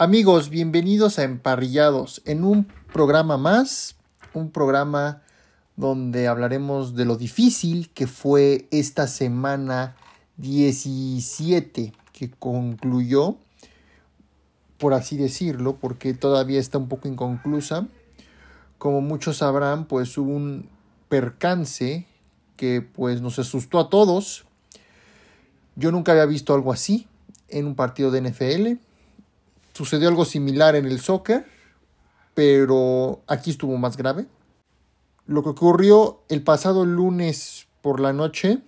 Amigos, bienvenidos a Emparrillados, en un programa más, un programa donde hablaremos de lo difícil que fue esta semana 17 que concluyó, por así decirlo, porque todavía está un poco inconclusa. Como muchos sabrán, pues hubo un percance que pues nos asustó a todos. Yo nunca había visto algo así en un partido de NFL Sucedió algo similar en el soccer, pero aquí estuvo más grave. Lo que ocurrió el pasado lunes por la noche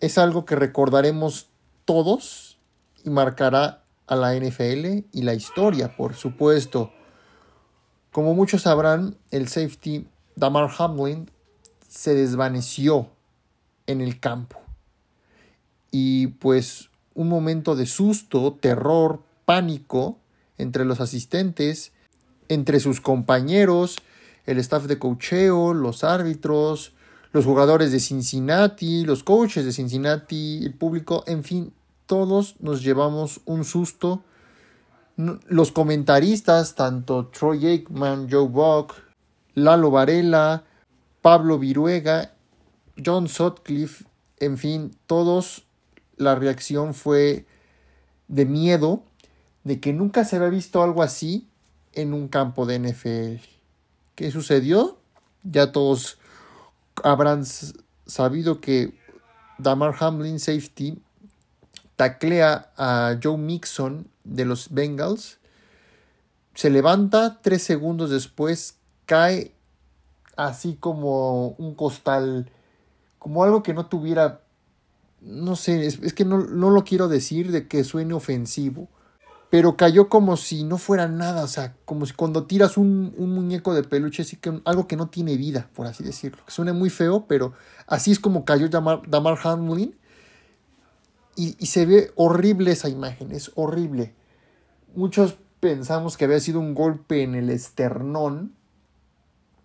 es algo que recordaremos todos y marcará a la NFL y la historia, por supuesto. Como muchos sabrán, el safety Damar Hamlin se desvaneció en el campo. Y pues un momento de susto, terror, pánico entre los asistentes, entre sus compañeros, el staff de cocheo, los árbitros, los jugadores de Cincinnati, los coaches de Cincinnati, el público, en fin, todos nos llevamos un susto. Los comentaristas, tanto Troy Aikman, Joe Buck, Lalo Varela, Pablo Viruega, John Sutcliffe, en fin, todos la reacción fue de miedo de que nunca se había visto algo así en un campo de NFL. ¿Qué sucedió? Ya todos habrán sabido que Damar Hamlin, safety, taclea a Joe Mixon de los Bengals, se levanta, tres segundos después cae así como un costal, como algo que no tuviera, no sé, es, que no, no lo quiero decir de que suene ofensivo, pero cayó como si no fuera nada, o sea, como si cuando tiras un, muñeco de peluche, así que algo que no tiene vida, por así decirlo, que suena muy feo, pero así es como cayó Damar, Damar Hamlin, y, y, se ve horrible esa imagen, es horrible. Muchos pensamos que había sido un golpe en el esternón,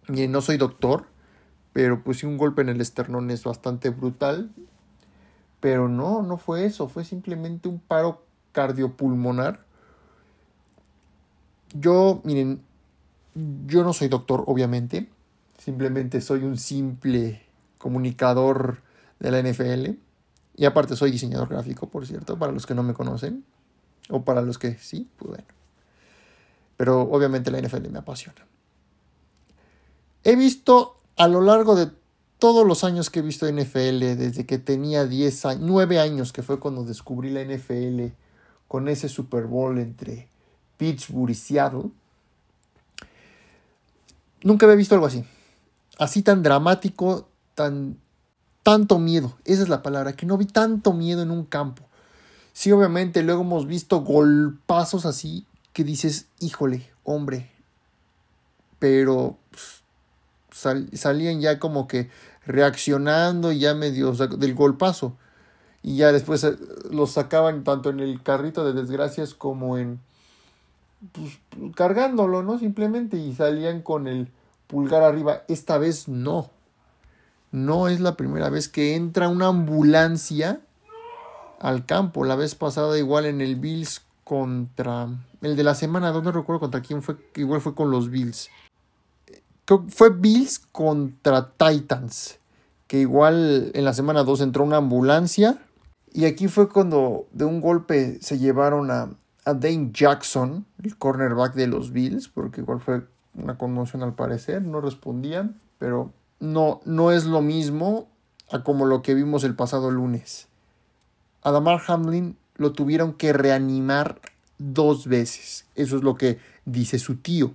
y no soy doctor, pero pues sí un golpe en el esternón es bastante brutal, pero no, no fue eso, fue simplemente un paro cardiopulmonar yo, miren, yo no soy doctor, obviamente. Simplemente soy un simple comunicador de la NFL. Y aparte soy diseñador gráfico, por cierto, para los que no me conocen. O para los que sí, pues bueno. Pero obviamente la NFL me apasiona. He visto a lo largo de todos los años que he visto NFL, desde que tenía 10 años, 9 años, que fue cuando descubrí la NFL, con ese Super Bowl entre Pittsburgh y Seattle. Nunca había visto algo así. Así tan dramático, tan tanto miedo. Esa es la palabra, que no vi tanto miedo en un campo. Sí, obviamente, luego hemos visto golpazos así que dices, híjole, hombre. Pero pues, salían ya como que reaccionando y ya medio del golpazo. Y ya después eh, los sacaban tanto en el carrito de desgracias como en pues, cargándolo, ¿no? Simplemente y salían con el pulgar arriba. Esta vez no. No es la primera vez que entra una ambulancia al campo. La vez pasada igual en el Bills contra... El de la semana, no recuerdo contra quién fue, igual fue con los Bills. Fue Bills contra Titans, que igual en la semana 2 entró una ambulancia. Y aquí fue cuando de un golpe se llevaron a, a Dane Jackson, el cornerback de los Bills, porque igual fue una conmoción al parecer, no respondían, pero no, no es lo mismo a como lo que vimos el pasado lunes. Adamar Hamlin lo tuvieron que reanimar dos veces, eso es lo que dice su tío.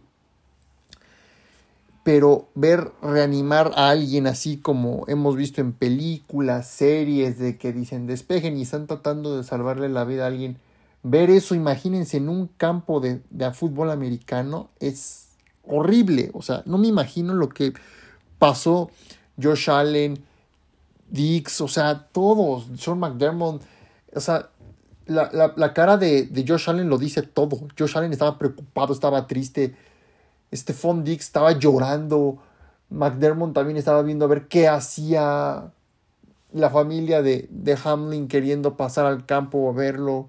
Pero ver reanimar a alguien así como hemos visto en películas, series de que dicen despejen y están tratando de salvarle la vida a alguien Ver eso, imagínense, en un campo de, fútbol americano es horrible. O sea, no me imagino lo que pasó Josh Allen, Dix, o sea, todos, Sean McDermott, o sea, la, cara de, de, Josh Allen lo dice todo. Josh Allen estaba preocupado, estaba triste. Stephon Dix estaba llorando. McDermott también estaba viendo a ver qué hacía la familia de, de Hamlin queriendo pasar al campo a verlo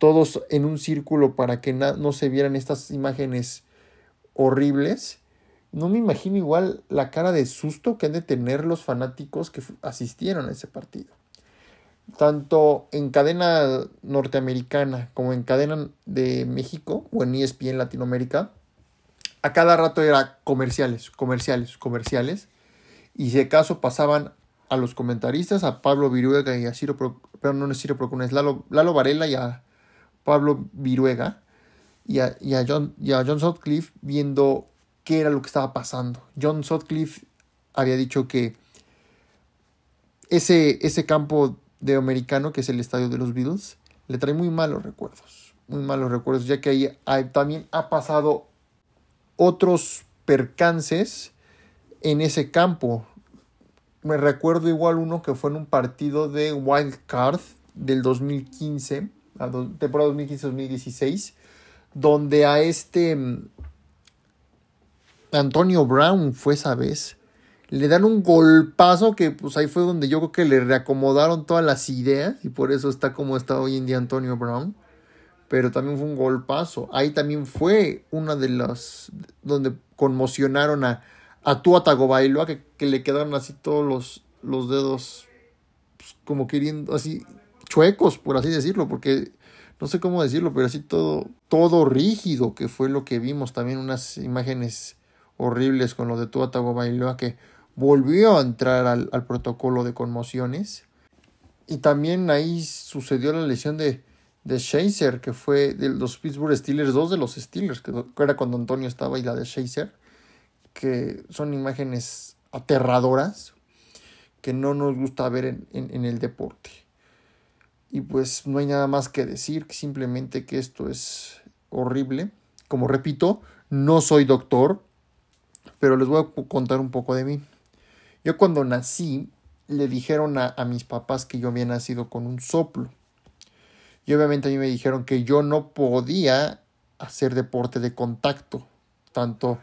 todos en un círculo para que no se vieran estas imágenes horribles. No me imagino igual la cara de susto que han de tener los fanáticos que asistieron a ese partido. Tanto en cadena norteamericana como en cadena de México o en ESPN Latinoamérica, a cada rato era comerciales, comerciales, comerciales. Y si acaso pasaban a los comentaristas, a Pablo Viruega y a Ciro, pero no es Ciro es Lalo, Lalo Varela y a Pablo Viruega y a, John, y a John Sutcliffe viendo qué era lo que estaba pasando. John Sutcliffe había dicho que ese, ese campo de americano, que es el estadio de los Beatles, le trae muy malos recuerdos. Muy malos recuerdos, ya que ahí también ha pasado otros percances en ese campo. Me recuerdo igual uno que fue en un partido de Wild Card del 2015, temporada 2015-2016, donde a este mm, Antonio Brown fue esa vez. Le dan un golpazo que pues ahí fue donde yo creo que le reacomodaron todas las ideas y por eso está como está hoy en día Antonio Brown pero también fue un golpazo. Ahí también fue una de las donde conmocionaron a, a Tua Tagovailoa, que, que le quedaron así todos los, los dedos pues, como queriendo, así chuecos, por así decirlo, porque no sé cómo decirlo, pero así todo, todo rígido, que fue lo que vimos también unas imágenes horribles con lo de Tua Tagovailoa, que volvió a entrar al, protocolo de conmociones. Y también ahí sucedió la lesión de, de Shazer, que fue de los Pittsburgh Steelers, dos de los Steelers, que era cuando Antonio estaba, y la de Shazer, que son imágenes aterradoras que no nos gusta ver en, en, el deporte. Y pues no hay nada más que decir, simplemente que esto es horrible. Como repito, no soy doctor, pero les voy a contar un poco de mí. Yo cuando nací, le dijeron a, mis papás que yo había nacido con un soplo y obviamente a mí me dijeron que yo no podía hacer deporte de contacto, tanto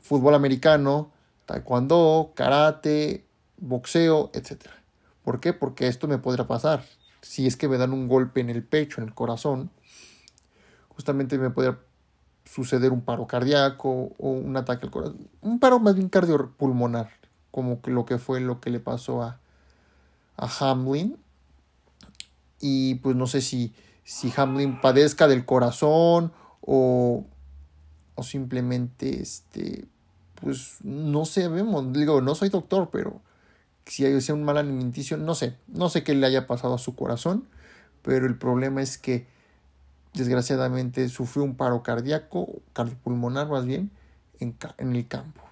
fútbol americano, taekwondo, karate, boxeo, etc. ¿Por qué? Porque esto me podría pasar. Si es que me dan un golpe en el pecho, en el corazón, justamente me podría suceder un paro cardíaco o un ataque al corazón. Un paro más bien cardiopulmonar, como lo que fue lo que le pasó a, a Hamlin y pues no sé si, si Hamlin padezca del corazón o, o simplemente este pues no sabemos, digo, no soy doctor, pero si hay un mal alimenticio, no sé, no sé qué le haya pasado a su corazón, pero el problema es que desgraciadamente sufrió un paro cardíaco, cardiopulmonar más bien, en, en el campo.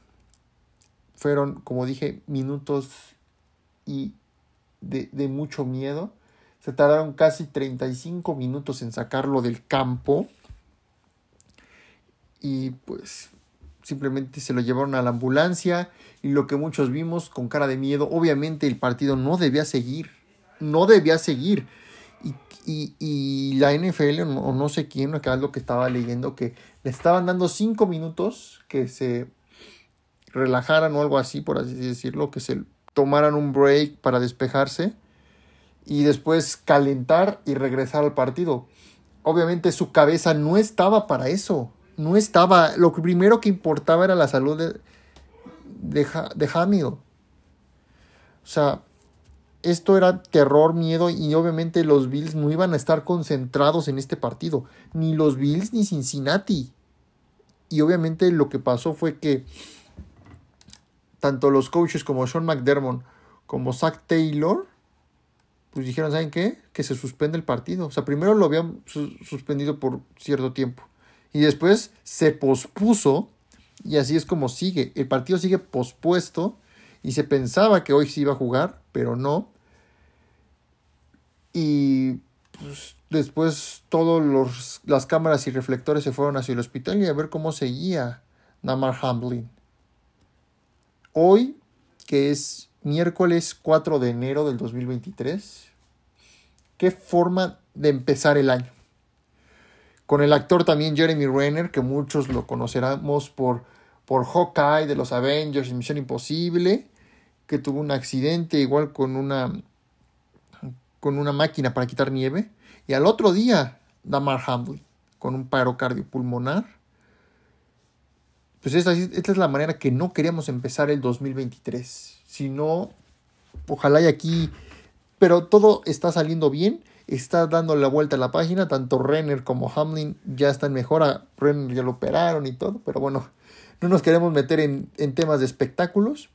Fueron, como dije, minutos y de, de mucho miedo se tardaron casi 35 minutos en sacarlo del campo. Y pues simplemente se lo llevaron a la ambulancia. Y lo que muchos vimos con cara de miedo, obviamente el partido no debía seguir. No debía seguir. Y, la NFL o no, sé quién, acá es lo que estaba leyendo, que le estaban dando 5 minutos que se relajaran o algo así, por así decirlo, que se tomaran un break para despejarse y después calentar y regresar al partido. Obviamente su cabeza no estaba para eso. No estaba. Lo primero que importaba era la salud de, de, de O sea, esto era terror, miedo y obviamente los Bills no iban a estar concentrados en este partido. Ni los Bills ni Cincinnati. Y obviamente lo que pasó fue que tanto los coaches como Sean McDermott como Zach Taylor pues dijeron, ¿saben qué? Que se suspende el partido. O sea, primero lo habían suspendido por cierto tiempo. Y después se pospuso. Y así es como sigue. El partido sigue pospuesto. Y se pensaba que hoy se iba a jugar, pero no. Y pues, después todas las cámaras y reflectores se fueron hacia el hospital y a ver cómo seguía Namar Hamlin. Hoy, que es miércoles 4 de enero del 2023. Qué forma de empezar el año. Con el actor también Jeremy Renner, que muchos lo conoceremos por, por Hawkeye de los Avengers y Misión Imposible, que tuvo un accidente igual con una, con una máquina para quitar nieve. Y al otro día Damar Hamlin con un paro cardiopulmonar. Pues esta, esta es la manera que no queríamos empezar el 2023. Si no, ojalá y aquí... Pero todo está saliendo bien está dando la vuelta a la página. Tanto Renner como Hamlin ya están mejor. Renner ya lo operaron y todo. Pero bueno, no nos queremos meter en, en temas de espectáculos.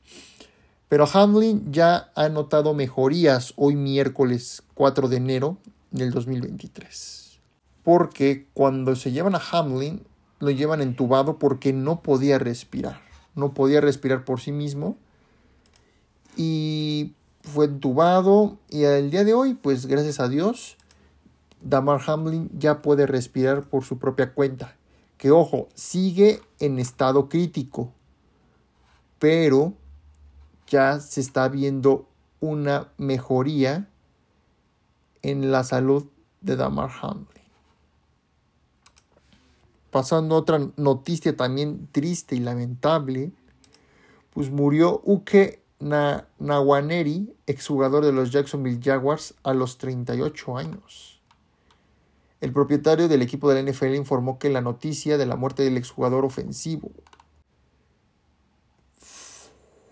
Pero Hamlin ya ha notado mejorías hoy miércoles 4 de enero del 2023. Porque cuando se llevan a Hamlin, lo llevan entubado porque no podía respirar. No podía respirar por sí mismo. Y fue entubado y al día de hoy, pues gracias a Dios, Damar Hamlin ya puede respirar por su propia cuenta. Que ojo, sigue en estado crítico, pero ya se está viendo una mejoría en la salud de Damar Hamlin. Pasando otra noticia también triste y lamentable, pues murió Uke Na exjugador de los Jacksonville Jaguars, a los 38 años. El propietario del equipo de la NFL informó que la noticia de la muerte del exjugador ofensivo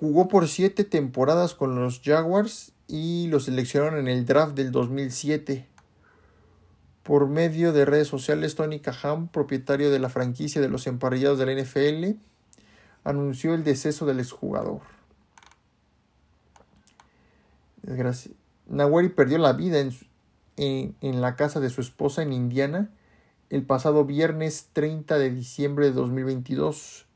jugó por siete temporadas con los Jaguars y lo seleccionaron en el draft del 2007. Por medio de redes sociales, Tony Cahan, propietario de la franquicia de los emparrillados de la NFL, anunció el deceso del exjugador. Nawari perdió la vida en, en, la casa de su esposa en Indiana el pasado viernes 30 de diciembre de 2022,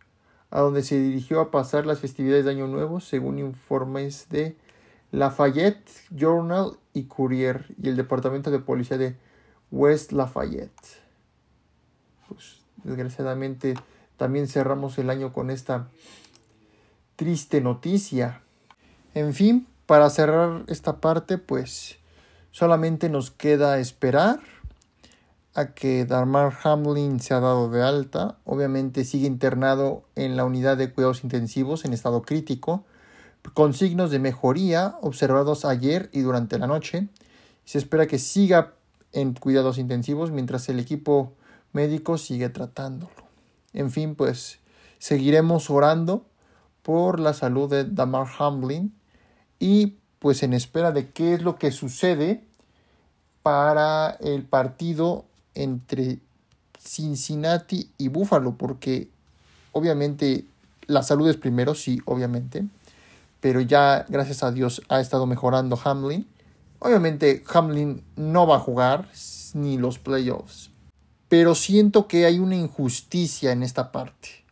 a donde se dirigió a pasar las festividades de Año Nuevo, según informes de Lafayette Journal y Courier y el Departamento de Policía de West Lafayette. Pues desgraciadamente también cerramos el año con esta triste noticia. En fin, para cerrar esta parte, pues solamente nos queda esperar a que Darmar Hamlin se ha dado de alta. Obviamente sigue internado en la unidad de cuidados intensivos en estado crítico, con signos de mejoría observados ayer y durante la noche. Se espera que siga en cuidados intensivos mientras el equipo médico sigue tratándolo. En fin, pues seguiremos orando por la salud de Damar Hamlin y pues en espera de qué es lo que sucede para el partido entre Cincinnati y Buffalo, porque obviamente la salud es primero, sí, obviamente, pero ya gracias a Dios ha estado mejorando Hamlin. Obviamente Hamlin no va a jugar ni los playoffs, pero siento que hay una injusticia en esta parte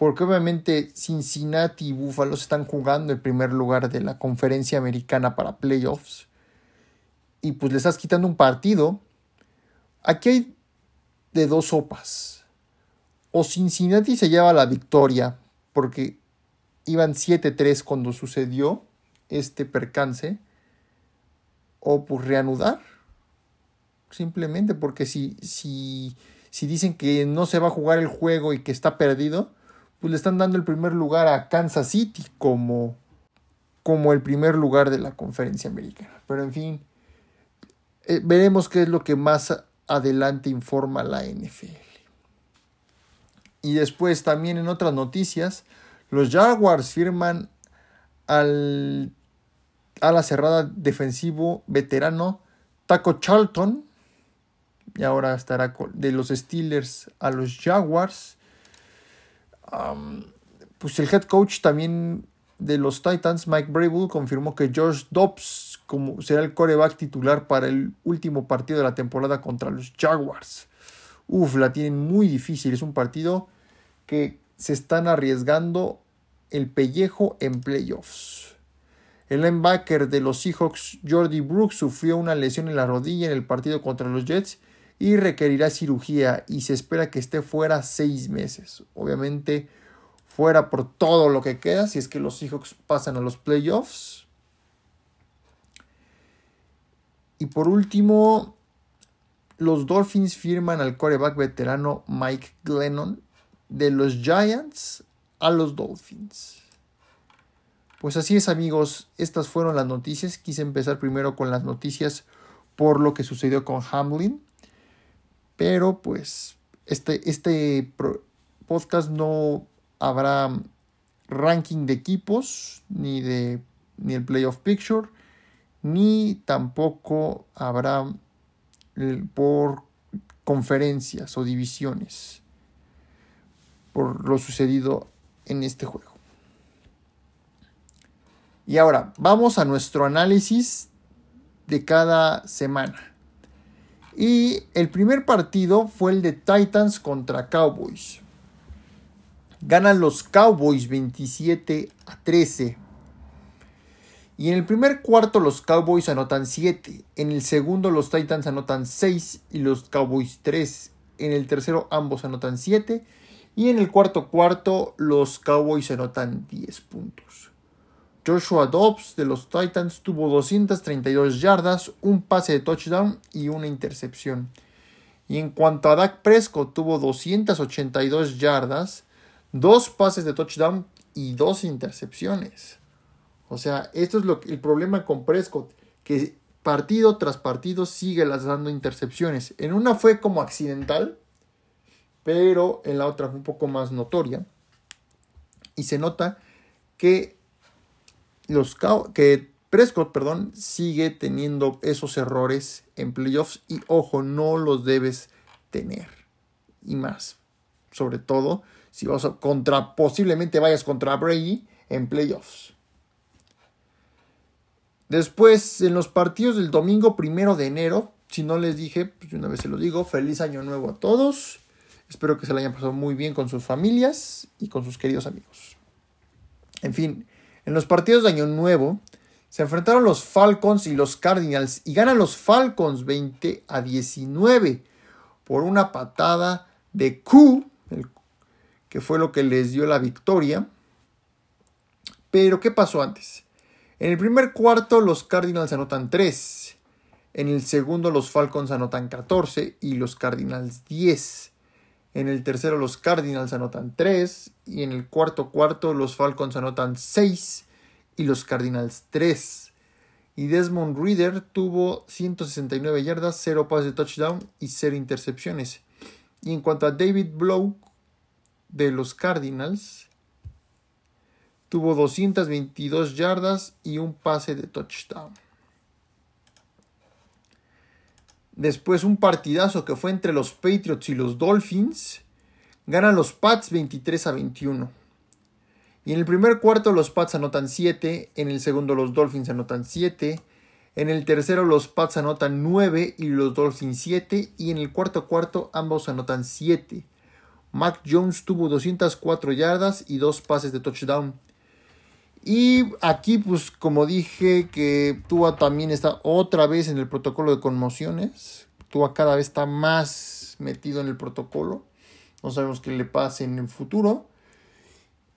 porque obviamente Cincinnati y Buffalo están jugando el primer lugar de la conferencia americana para playoffs y pues le estás quitando un partido. Aquí hay de dos sopas. O Cincinnati se lleva la victoria porque iban 7-3 cuando sucedió este percance. O pues reanudar. Simplemente porque si, si, si dicen que no se va a jugar el juego y que está perdido, pues le están dando el primer lugar a Kansas City como, como el primer lugar de la conferencia americana. Pero en fin, eh, veremos qué es lo que más adelante informa la NFL. Y después también en otras noticias, los Jaguars firman al a la cerrada defensivo veterano Taco Charlton. Y ahora estará de los Steelers a los Jaguars pues el head coach también de los Titans, Mike Brable, confirmó que George Dobbs como será el coreback titular para el último partido de la temporada contra los Jaguars. Uf, la tienen muy difícil. Es un partido que se están arriesgando el pellejo en playoffs. El linebacker de los Seahawks, Jordi Brooks, sufrió una lesión en la rodilla en el partido contra los Jets y requerirá cirugía y se espera que esté fuera seis meses. Obviamente fuera por todo lo que queda si es que los Seahawks pasan a los playoffs. Y por último, los Dolphins firman al coreback veterano Mike Glennon de los Giants a los Dolphins. Pues así es amigos, estas fueron las noticias. Quise empezar primero con las noticias por lo que sucedió con Hamlin Pero pues este, este podcast no habrá ranking de equipos, ni de ni el playoff picture, ni tampoco habrá por conferencias o divisiones por lo sucedido en este juego. Y ahora, vamos a nuestro análisis de cada semana. Y el primer partido fue el de Titans contra Cowboys. Ganan los Cowboys 27 a 13. Y en el primer cuarto los Cowboys anotan 7. En el segundo los Titans anotan 6 y los Cowboys 3. En el tercero ambos anotan 7. Y en el cuarto cuarto los Cowboys anotan 10 puntos. Joshua Dobbs de los Titans tuvo 232 yardas, un pase de touchdown y una intercepción. Y en cuanto a Dak Prescott tuvo 282 yardas, dos pases de touchdown y dos intercepciones. O sea, esto es lo el problema con Prescott, que partido tras partido sigue lanzando intercepciones. En una fue como accidental, pero en la otra fue un poco más notoria. Y se nota que los que Prescott, perdón, sigue teniendo esos errores en playoffs y ojo, no los debes tener. Y más, sobre todo si vas a contra posiblemente vayas contra Brady en playoffs. Después, en los partidos del domingo primero de enero, si no les dije, pues una vez se lo digo, feliz año nuevo a todos. Espero que se lo hayan pasado muy bien con sus familias y con sus queridos amigos. En fin, en los partidos de Año Nuevo se enfrentaron los Falcons y los Cardinals y ganan los Falcons 20 a 19 por una patada de Q, que fue lo que les dio la victoria. Pero, ¿qué pasó antes? En el primer cuarto los Cardinals anotan 3. En el segundo los Falcons anotan 14 y los Cardinals 10. En el tercero los Cardinals anotan 3 y en el cuarto cuarto los Falcons anotan 6 y los Cardinals 3. Y Desmond Reader tuvo 169 yardas, 0 pases de touchdown y 0 intercepciones. Y en cuanto a David Blow de los Cardinals, tuvo 222 yardas y un pase de touchdown. Después un partidazo que fue entre los Patriots y los Dolphins. Ganan los Pats 23 a 21. Y en el primer cuarto los Pats anotan 7, en el segundo los Dolphins anotan 7, en el tercero los Pats anotan 9 y los Dolphins 7 y en el cuarto cuarto ambos anotan 7. Mac Jones tuvo 204 yardas y dos pases de touchdown. Y aquí, pues como dije, que Tua también está otra vez en el protocolo de conmociones. Tua cada vez está más metido en el protocolo. No sabemos qué le pase en el futuro.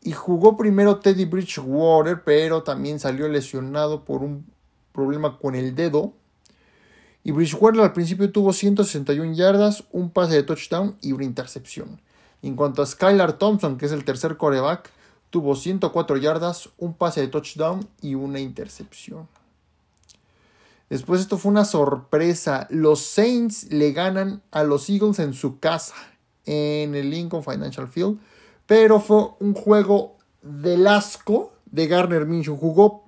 Y jugó primero Teddy Bridgewater, pero también salió lesionado por un problema con el dedo. Y Bridgewater al principio tuvo 161 yardas, un pase de touchdown y una intercepción. En cuanto a Skylar Thompson, que es el tercer coreback, tuvo 104 yardas, un pase de touchdown y una intercepción. Después esto fue una sorpresa. Los Saints le ganan a los Eagles en su casa, en el Lincoln Financial Field. Pero fue un juego del asco de Garner Minshew. Jugó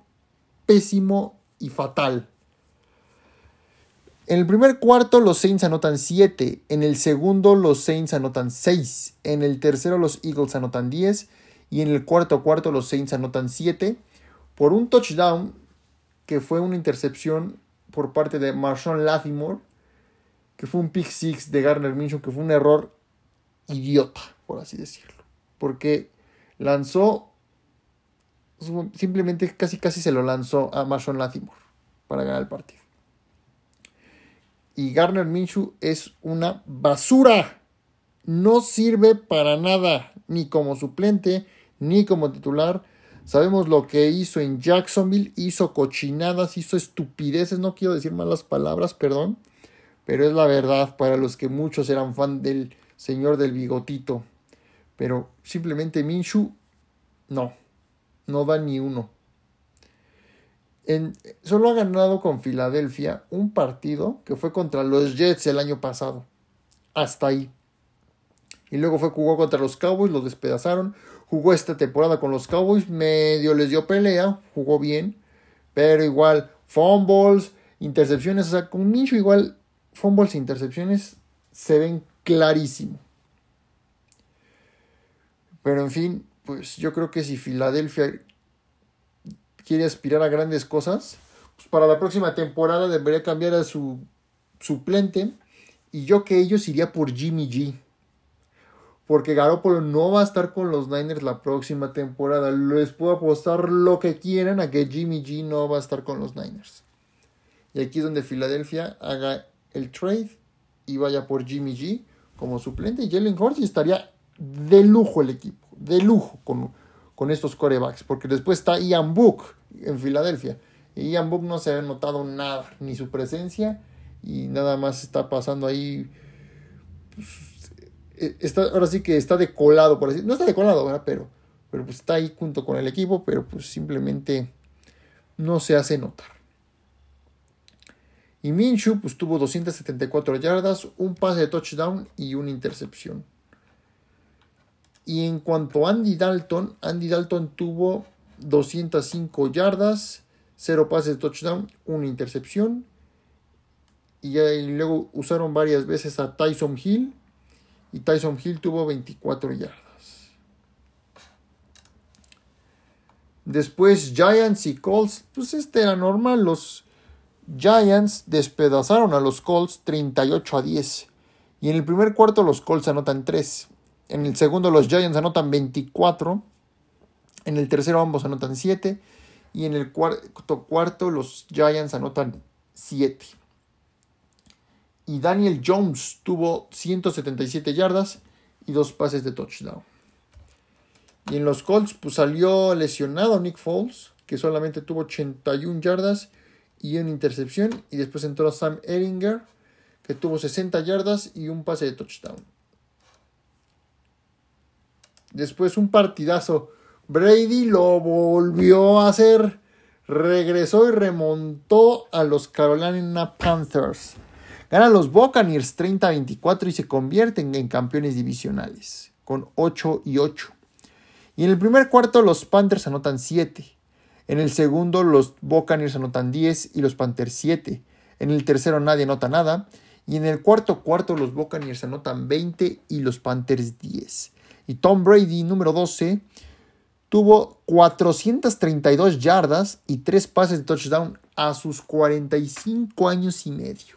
pésimo y fatal. En el primer cuarto los Saints anotan 7, en el segundo los Saints anotan 6, en el tercero los Eagles anotan 10 y en el cuarto cuarto los Saints anotan 7 por un touchdown que fue una intercepción por parte de Marshawn Latimore, que fue un pick six de Garner Minshew, que fue un error idiota, por así decirlo, porque lanzó simplemente casi casi se lo lanzó a Marshawn Latimore para ganar el partido. Y Garner Minshew es una basura. No sirve para nada, ni como suplente, ni como titular. Sabemos lo que hizo en Jacksonville, hizo cochinadas, hizo estupideces, no quiero decir malas palabras, perdón, pero es la verdad para los que muchos eran fan del señor del bigotito. Pero simplemente Minshu, no, no da ni uno. Solo ha ganado con Filadelfia un partido que fue contra los Jets el año pasado. hasta ahí. Y luego fue jugó contra los Cowboys, lo despedazaron. Jugó esta temporada con los Cowboys, medio les dio pelea, jugó bien, pero igual fumbles, intercepciones, o sea, con Minshew igual fumbles e intercepciones se ven clarísimo. Pero en fin, pues yo creo que si Filadelfia quiere aspirar a grandes cosas, pues para la próxima temporada debería cambiar a su suplente. Y yo que ellos iría por Jimmy G. Porque Garoppolo no va a estar con los Niners la próxima temporada. Les puedo apostar lo que quieran a que Jimmy G no va a estar con los Niners. Y aquí es donde Filadelfia haga el trade y vaya por Jimmy G como suplente. Y Jalen Hurts estaría de lujo el equipo. De lujo con, con estos corebacks. Porque después está Ian Book en Filadelfia. Ian Book no se ha notado nada. Ni su presencia. Y nada más está pasando ahí. Pues, eh, está, ahora sí que está decolado, por así No está decolado, ¿verdad? Pero, pero pues está ahí junto con el equipo. Pero pues simplemente no se hace notar. Y Minshew pues tuvo 274 yardas, un pase de touchdown y una intercepción. Y en cuanto a Andy Dalton, Andy Dalton tuvo 205 yardas, 0 pases de touchdown, una intercepción. Y, luego usaron varias veces a Tyson Hill. Y Tyson Hill tuvo 24 yardas. Después Giants y Colts, pues este era normal, los Giants despedazaron a los Colts 38 a 10. Y en el primer cuarto los Colts anotan 3. En el segundo los Giants anotan 24. En el tercero ambos anotan 7. Y en el cuarto cuarto los Giants anotan 7. Y Daniel Jones tuvo 177 yardas y dos pases de touchdown. Y en los Colts pues salió lesionado Nick Foles, que solamente tuvo 81 yardas y una intercepción. Y después entró Sam Eringer, que tuvo 60 yardas y un pase de touchdown. Después un partidazo. Brady lo volvió a hacer. Regresó y remontó a los Carolina Panthers. Ganan los Buccaneers 30-24 y se convierten en campeones divisionales con 8 y 8. Y en el primer cuarto los Panthers anotan 7. En el segundo, los Buccaneers anotan 10 y los Panthers 7. En el tercero, nadie anota nada. Y en el cuarto cuarto, los Buccaneers anotan 20 y los Panthers 10. Y Tom Brady, número 12, tuvo 432 yardas y 3 pases de touchdown a sus 45 años y medio.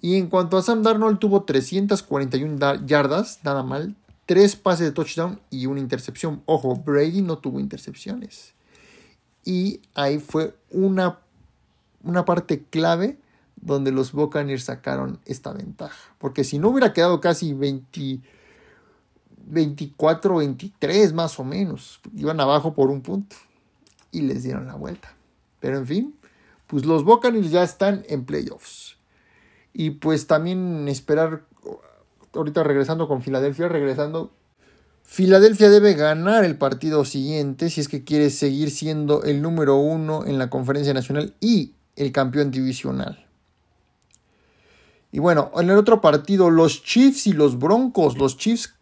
Y en cuanto a Sam Darnold, tuvo 341 yardas, nada mal, tres pases de touchdown y una intercepción. Ojo, Brady no tuvo intercepciones. Y ahí fue una, una parte clave donde los Buccaneers sacaron esta ventaja. Porque si no hubiera quedado casi 20, 24, 23 más o menos. Iban abajo por un punto. Y les dieron la vuelta. Pero en fin, pues los Buccaneers ya están en playoffs. Y pues también esperar ahorita regresando con Filadelfia, regresando. Filadelfia debe ganar el partido siguiente si es que quiere seguir siendo el número uno en la conferencia nacional y el campeón divisional. Y bueno, en el otro partido, los Chiefs y los Broncos. Los Chiefs,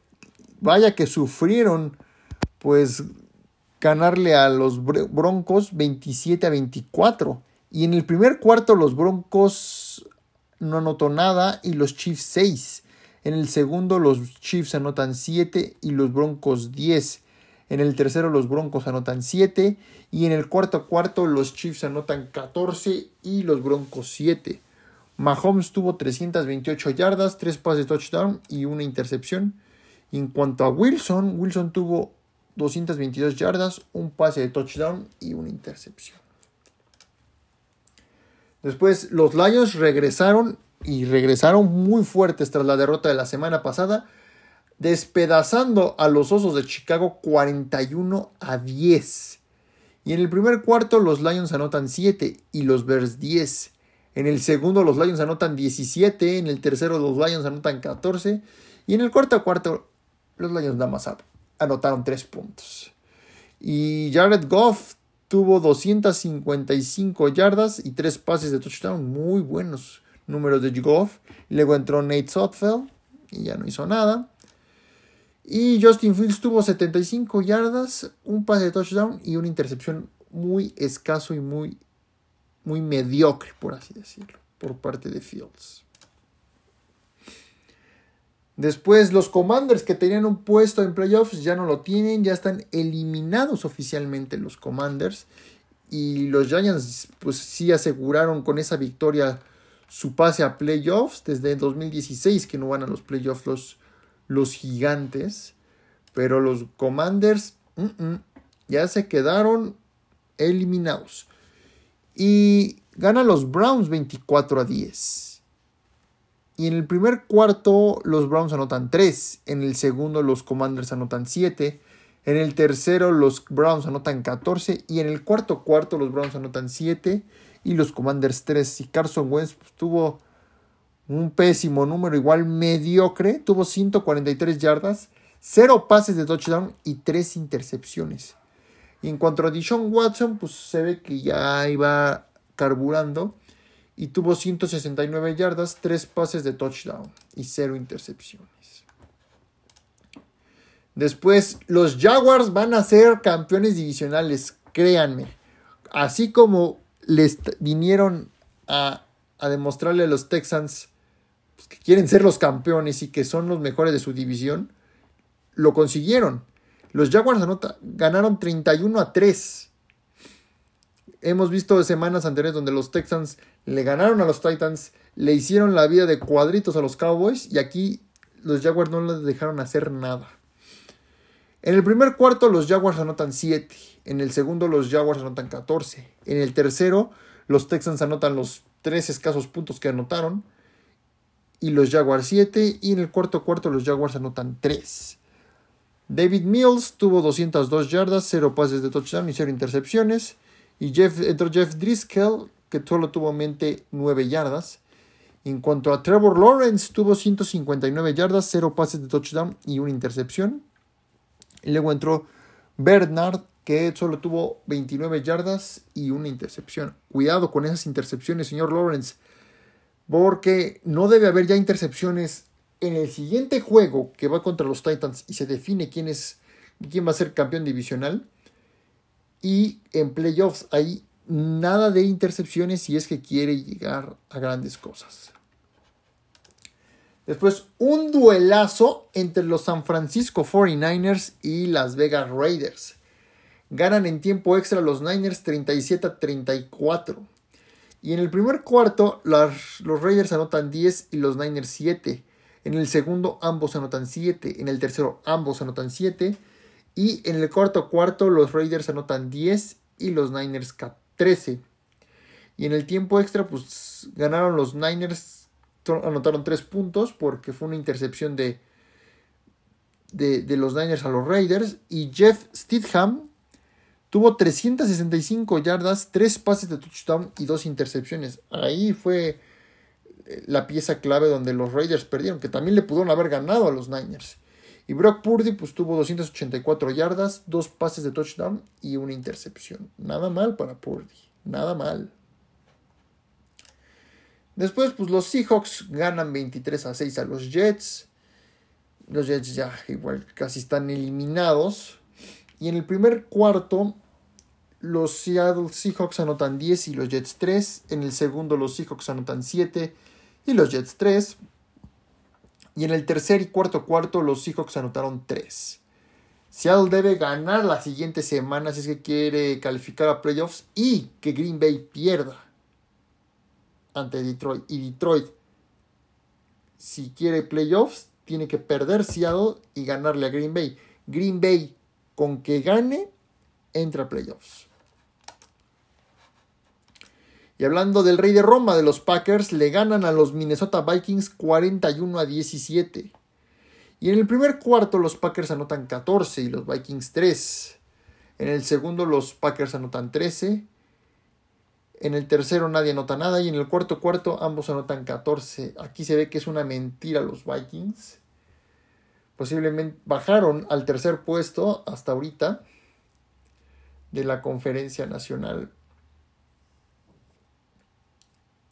vaya que sufrieron, pues ganarle a los Broncos 27 a 24. Y en el primer cuarto los Broncos no anotó nada y los Chiefs 6. En el segundo los Chiefs anotan 7 y los Broncos 10. En el tercero los Broncos anotan 7 y en el cuarto cuarto los Chiefs anotan 14 y los Broncos 7. Mahomes tuvo 328 yardas, 3 pases touchdown y una intercepción. En cuanto a Wilson, Wilson tuvo 222 yardas, un pase de touchdown y una intercepción. Después los Lions regresaron y regresaron muy fuertes tras la derrota de la semana pasada, despedazando a los Osos de Chicago 41 a 10. Y en el primer cuarto los Lions anotan 7 y los Bears 10. En el segundo los Lions anotan 17, en el tercero los Lions anotan 14 y en el cuarto cuarto los Lions nada más anotaron 3 puntos. Y Jared Goff tuvo 255 yardas y 3 pases de touchdown muy buenos números de Goff. Luego entró Nate Sotfeld y ya no hizo nada. Y Justin Fields tuvo 75 yardas, un pase de touchdown y una intercepción muy escaso y muy, muy mediocre, por así decirlo, por parte de Fields. Después los Commanders que tenían un puesto en playoffs ya no lo tienen, ya están eliminados oficialmente los Commanders. Y los Giants pues sí aseguraron con esa victoria su pase a playoffs desde 2016 que no van a los playoffs los, los gigantes. Pero los Commanders ya se quedaron eliminados. Y ganan los Browns 24 a 10. Y en el primer cuarto los Browns anotan 3, en el segundo los Commanders anotan 7, en el tercero los Browns anotan 14 y en el cuarto cuarto los Browns anotan 7 y los Commanders 3. Y Carson Wentz pues, tuvo un pésimo número, igual mediocre, tuvo 143 yardas, 0 pases de touchdown y 3 intercepciones. Y en cuanto a Dishon Watson, pues se ve que ya iba carburando y tuvo 169 yardas, 3 pases de touchdown y 0 intercepciones. Después, los Jaguars van a ser campeones divisionales, créanme. Así como les vinieron a, demostrarle a los Texans pues, que quieren ser los campeones y que son los mejores de su división, lo consiguieron. Los Jaguars ganaron 31 a 3 hemos visto semanas anteriores donde los Texans le ganaron a los Titans, le hicieron la vida de cuadritos a los Cowboys y aquí los Jaguars no les dejaron hacer nada. En el primer cuarto los Jaguars anotan 7, en el segundo los Jaguars anotan 14, en el tercero los Texans anotan los 3 escasos puntos que anotaron y los Jaguars 7 y en el cuarto cuarto los Jaguars anotan 3. David Mills tuvo 202 yardas, 0 pases de touchdown y 0 intercepciones. Y Jeff, entró Jeff Driscoll, que solo tuvo mente 9 yardas. En cuanto a Trevor Lawrence, tuvo 159 yardas, 0 pases de touchdown y una intercepción. Luego entró Bernard, que solo tuvo 29 yardas y una intercepción. Cuidado con esas intercepciones, señor Lawrence, porque no debe haber ya intercepciones en el siguiente juego que va contra los Titans y se define quién es quién va a ser campeón divisional. Y en playoffs hay nada de intercepciones si es que quiere llegar a grandes cosas. Después, un duelazo entre los San Francisco 49ers y Las Vegas Raiders. Ganan en tiempo extra los Niners 37 a 34. Y en el primer cuarto, los, Raiders anotan 10 y los Niners 7. En el segundo, ambos anotan 7. En el tercero, ambos anotan 7. Y en el cuarto cuarto los Raiders anotan 10 y los Niners 13. Y en el tiempo extra pues ganaron los Niners, anotaron 3 puntos porque fue una intercepción de, de, de los Niners a los Raiders. Y Jeff Stidham tuvo 365 yardas, 3 pases de touchdown y 2 intercepciones. Ahí fue la pieza clave donde los Raiders perdieron, que también le pudieron haber ganado a los Niners. Y Brock Purdy pues tuvo 284 yardas, dos pases de touchdown y una intercepción. Nada mal para Purdy, nada mal. Después pues los Seahawks ganan 23 a 6 a los Jets. Los Jets ya igual casi están eliminados. Y en el primer cuarto los Seattle Seahawks anotan 10 y los Jets 3. En el segundo los Seahawks anotan 7 y los Jets 3. Y en el tercer y cuarto cuarto los Seahawks anotaron 3. Seattle debe ganar la siguiente semana si es que quiere calificar a playoffs y que Green Bay pierda ante Detroit. Y Detroit, si quiere playoffs, tiene que perder Seattle y ganarle a Green Bay. Green Bay, con que gane, entra a playoffs. Y hablando del rey de Roma, de los Packers, le ganan a los Minnesota Vikings 41 a 17. Y en el primer cuarto los Packers anotan 14 y los Vikings 3. En el segundo los Packers anotan 13. En el tercero nadie anota nada y en el cuarto cuarto ambos anotan 14. Aquí se ve que es una mentira los Vikings. Posiblemente bajaron al tercer puesto hasta ahorita de la conferencia nacional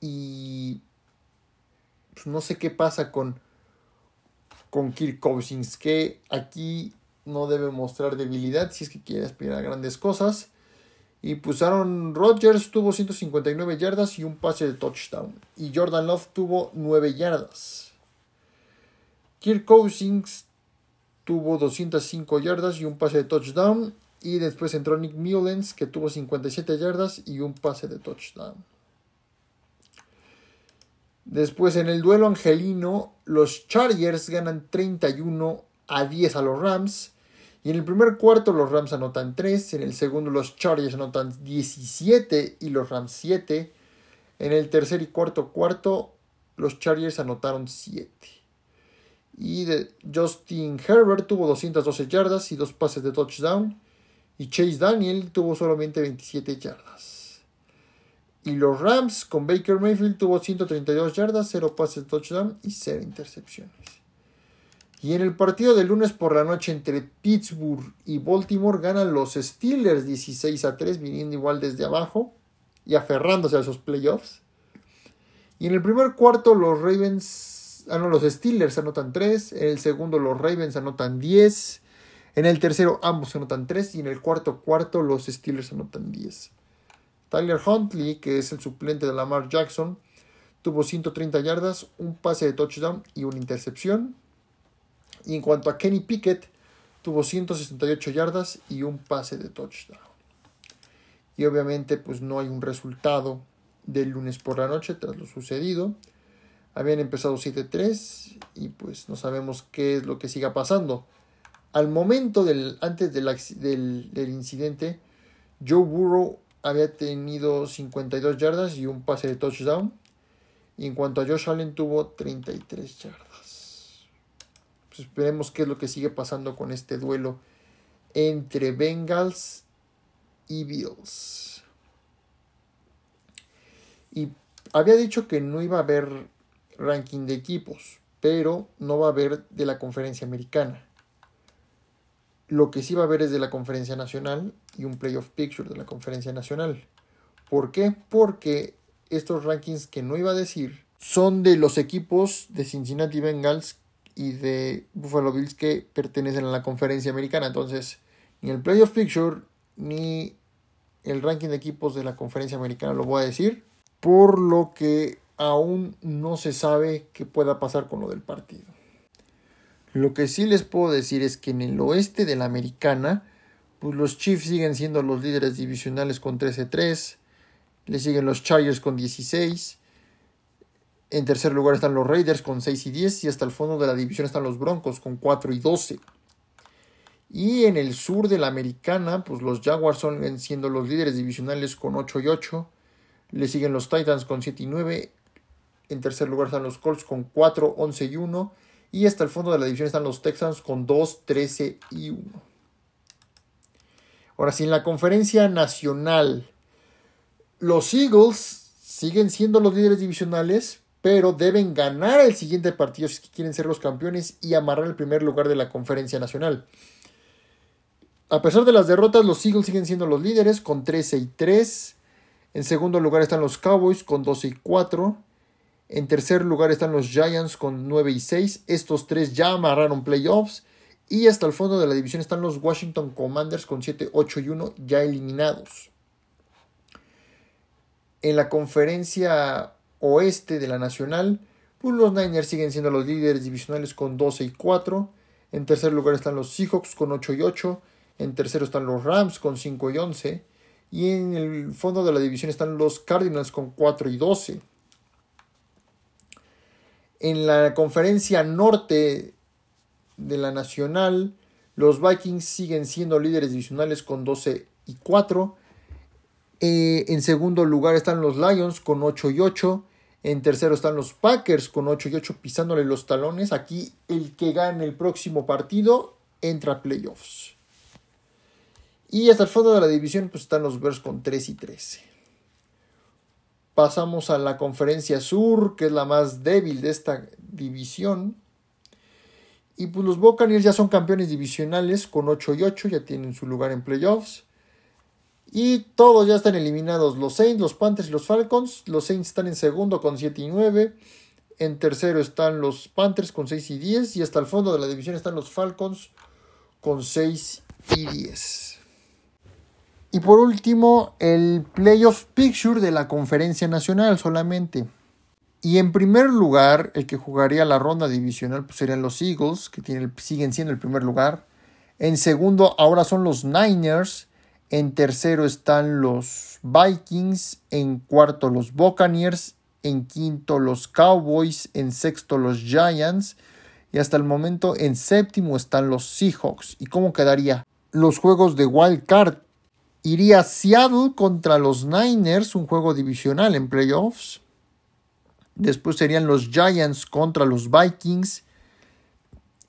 y pues, no sé qué pasa con, con Kirk Cousins, que aquí no debe mostrar debilidad si es que quiere aspirar a grandes cosas. Y pues Aaron Rodgers tuvo 159 yardas y un pase de touchdown. Y Jordan Love tuvo 9 yardas. Kirk Cousins tuvo 205 yardas y un pase de touchdown. Y después entró Nick Mullens que tuvo 57 yardas y un pase de touchdown. Después en el duelo angelino, los Chargers ganan 31 a 10 a los Rams. Y en el primer cuarto los Rams anotan 3, en el segundo los Chargers anotan 17 y los Rams 7. En el tercer y cuarto cuarto los Chargers anotaron 7. Y Justin Herbert tuvo 212 yardas y dos pases de touchdown. Y Chase Daniel tuvo solamente 27 yardas. Y los Rams con Baker Mayfield tuvo 132 yardas, 0 pases touchdown y 0 intercepciones. Y en el partido de lunes por la noche entre Pittsburgh y Baltimore ganan los Steelers 16 a 3, viniendo igual desde abajo y aferrándose a esos playoffs. Y en el primer cuarto los Ravens, ah no, los Steelers anotan 3, en el segundo los Ravens anotan 10, en el tercero ambos anotan 3 y en el cuarto cuarto los Steelers anotan 10. Tyler Huntley, que es el suplente de Lamar Jackson, tuvo 130 yardas, un pase de touchdown y una intercepción. Y en cuanto a Kenny Pickett, tuvo 168 yardas y un pase de touchdown. Y obviamente pues no hay un resultado del lunes por la noche tras lo sucedido. Habían empezado 7-3 y pues no sabemos qué es lo que siga pasando. Al momento del, antes del, del, del incidente, Joe Burrow había tenido 52 yardas y un pase de touchdown. Y en cuanto a Josh Allen tuvo 33 yardas. Pues, esperemos qué es lo que sigue pasando con este duelo entre Bengals y Bills. Y había dicho que no iba a haber ranking de equipos, pero no va a haber de la conferencia americana. Lo que sí va a haber es de la conferencia nacional y un playoff picture de la conferencia nacional. ¿Por qué? Porque estos rankings que no iba a decir son de los equipos de Cincinnati Bengals y de Buffalo Bills que pertenecen a la conferencia americana. Entonces, ni el playoff picture ni el ranking de equipos de la conferencia americana lo voy a decir, por lo que aún no se sabe qué pueda pasar con lo del partido. Lo que sí les puedo decir es que en el oeste de la americana, pues los Chiefs siguen siendo los líderes divisionales con 13-3, le siguen los Chargers con 16, en tercer lugar están los Raiders con 6 y 10 y hasta el fondo de la división están los Broncos con 4 y 12. Y en el sur de la americana, pues los Jaguars son siendo los líderes divisionales con 8 y 8. Le siguen los Titans con 7 y 9. En tercer lugar están los Colts con 4, 11 y 1. Y hasta el fondo de la división están los Texans con 2, 13 y 1. Ahora, si en la conferencia nacional los Eagles siguen siendo los líderes divisionales, pero deben ganar el siguiente partido si quieren ser los campeones y amarrar el primer lugar de la conferencia nacional. A pesar de las derrotas, los Eagles siguen siendo los líderes con 13 y 3. En segundo lugar están los Cowboys con 12 y 4. En tercer lugar están los Giants con 9 y 6. Estos tres ya amarraron playoffs. Y hasta el fondo de la división están los Washington Commanders con 7, 8 y 1 ya eliminados. En la conferencia oeste de la Nacional, pues los Niners siguen siendo los líderes divisionales con 12 y 4. En tercer lugar están los Seahawks con 8 y 8. En tercero están los Rams con 5 y 11. Y en el fondo de la división están los Cardinals con 4 y 12. En la conferencia norte de la Nacional, los Vikings siguen siendo líderes divisionales con 12 y 4. Eh, en segundo lugar están los Lions con 8 y 8. En tercero están los Packers con 8 y 8 pisándole los talones. Aquí el que gane el próximo partido entra a playoffs. Y hasta el fondo de la división pues están los Bears con 3 y 13. Pasamos a la conferencia sur, que es la más débil de esta división. Y pues los Buccaneers ya son campeones divisionales con 8 y 8, ya tienen su lugar en playoffs. Y todos ya están eliminados. Los Saints, los Panthers y los Falcons. Los Saints están en segundo con 7 y 9. En tercero están los Panthers con 6 y 10. Y hasta el fondo de la división están los Falcons con 6 y 10. Y por último, el Playoff Picture de la Conferencia Nacional solamente. Y en primer lugar, el que jugaría la ronda divisional pues serían los Eagles, que tienen, siguen siendo el primer lugar. En segundo, ahora son los Niners. En tercero están los Vikings. En cuarto, los Buccaneers. En quinto, los Cowboys. En sexto, los Giants. Y hasta el momento, en séptimo están los Seahawks. ¿Y cómo quedaría? Los juegos de Wild Card. Iría Seattle contra los Niners, un juego divisional en playoffs. Después serían los Giants contra los Vikings.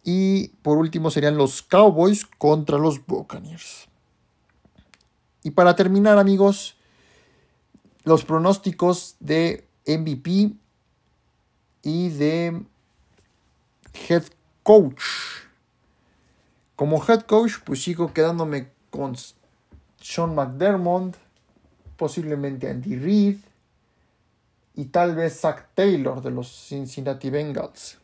Y por último serían los Cowboys contra los Buccaneers. Y para terminar, amigos, los pronósticos de MVP y de head coach. Como head coach, pues sigo quedándome con Sean McDermott, posiblemente Andy Reid, y tal vez Zach Taylor de los Cincinnati Bengals.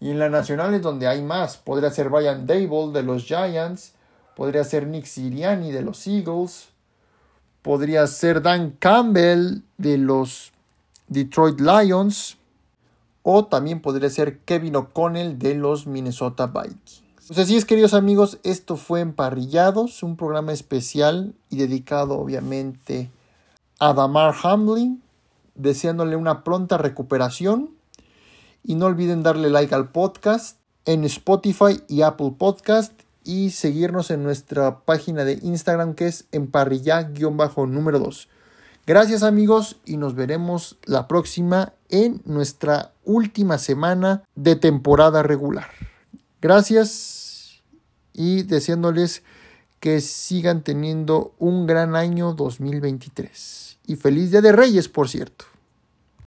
Y en la nacional es donde hay más. Podría ser Brian Dable de los Giants. Podría ser Nick Siriani de los Eagles. Podría ser Dan Campbell de los Detroit Lions. O también podría ser Kevin O'Connell de los Minnesota Vikings. Así es, queridos amigos, esto fue Emparrillados, un programa especial y dedicado obviamente a Damar Hamlin, deseándole una pronta recuperación. Y no olviden darle like al podcast en Spotify y Apple Podcast y seguirnos en nuestra página de Instagram que es emparrilla-número 2. Gracias amigos y nos veremos la próxima en nuestra última semana de temporada regular. Gracias y deseándoles que sigan teniendo un gran año 2023 y feliz Día de Reyes, por cierto.